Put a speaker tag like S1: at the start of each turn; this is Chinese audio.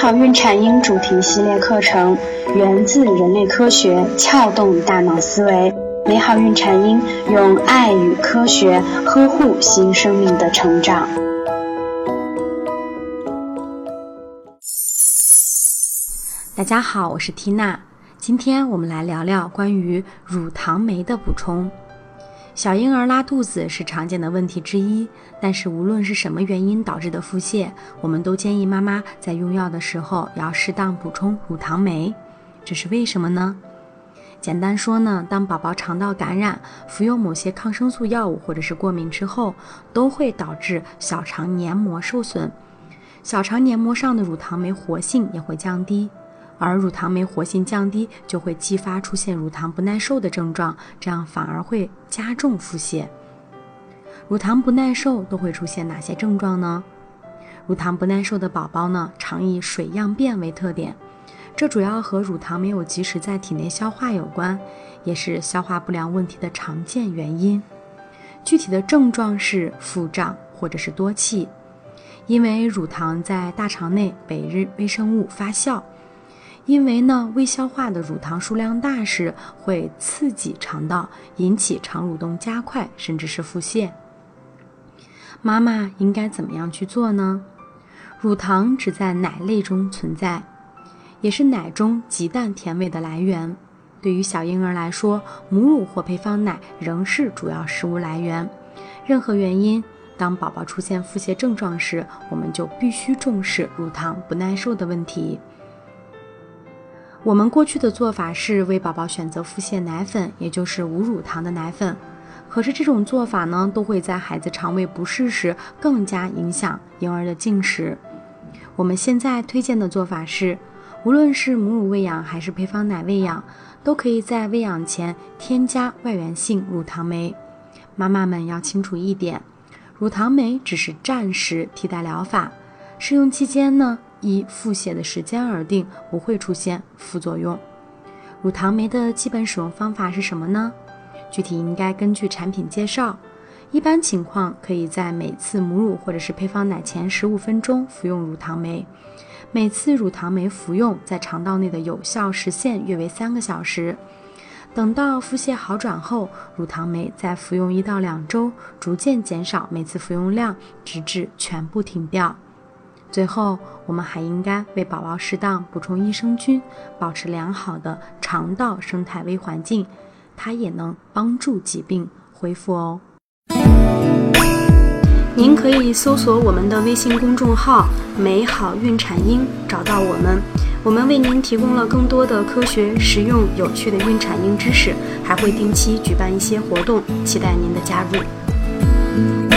S1: 好孕产婴主题系列课程源自人类科学，撬动大脑思维。美好孕产婴用爱与科学呵护新生命的成长。
S2: 大家好，我是缇娜，今天我们来聊聊关于乳糖酶的补充。小婴儿拉肚子是常见的问题之一，但是无论是什么原因导致的腹泻，我们都建议妈妈在用药的时候要适当补充乳糖酶。这是为什么呢？简单说呢，当宝宝肠道感染，服用某些抗生素药物或者是过敏之后，都会导致小肠黏膜受损，小肠黏膜上的乳糖酶活性也会降低。而乳糖酶活性降低，就会激发出现乳糖不耐受的症状，这样反而会加重腹泻。乳糖不耐受都会出现哪些症状呢？乳糖不耐受的宝宝呢，常以水样便为特点，这主要和乳糖没有及时在体内消化有关，也是消化不良问题的常见原因。具体的症状是腹胀或者是多气，因为乳糖在大肠内被日微生物发酵。因为呢，未消化的乳糖数量大时，会刺激肠道，引起肠蠕动加快，甚至是腹泻。妈妈应该怎么样去做呢？乳糖只在奶类中存在，也是奶中极淡甜味的来源。对于小婴儿来说，母乳或配方奶仍是主要食物来源。任何原因，当宝宝出现腹泻症状时，我们就必须重视乳糖不耐受的问题。我们过去的做法是为宝宝选择腹泻奶粉，也就是无乳糖的奶粉。可是这种做法呢，都会在孩子肠胃不适时更加影响婴儿的进食。我们现在推荐的做法是，无论是母乳喂养还是配方奶喂养，都可以在喂养前添加外源性乳糖酶。妈妈们要清楚一点，乳糖酶只是暂时替代疗法，试用期间呢。依腹泻的时间而定，不会出现副作用。乳糖酶的基本使用方法是什么呢？具体应该根据产品介绍。一般情况可以在每次母乳或者是配方奶前十五分钟服用乳糖酶。每次乳糖酶服用在肠道内的有效时限约为三个小时。等到腹泻好转后，乳糖酶再服用一到两周，逐渐减少每次服用量，直至全部停掉。最后，我们还应该为宝宝适当补充益生菌，保持良好的肠道生态微环境，它也能帮助疾病恢复哦。您可以搜索我们的微信公众号“美好孕产婴”，找到我们。我们为您提供了更多的科学、实用、有趣的孕产婴知识，还会定期举办一些活动，期待您的加入。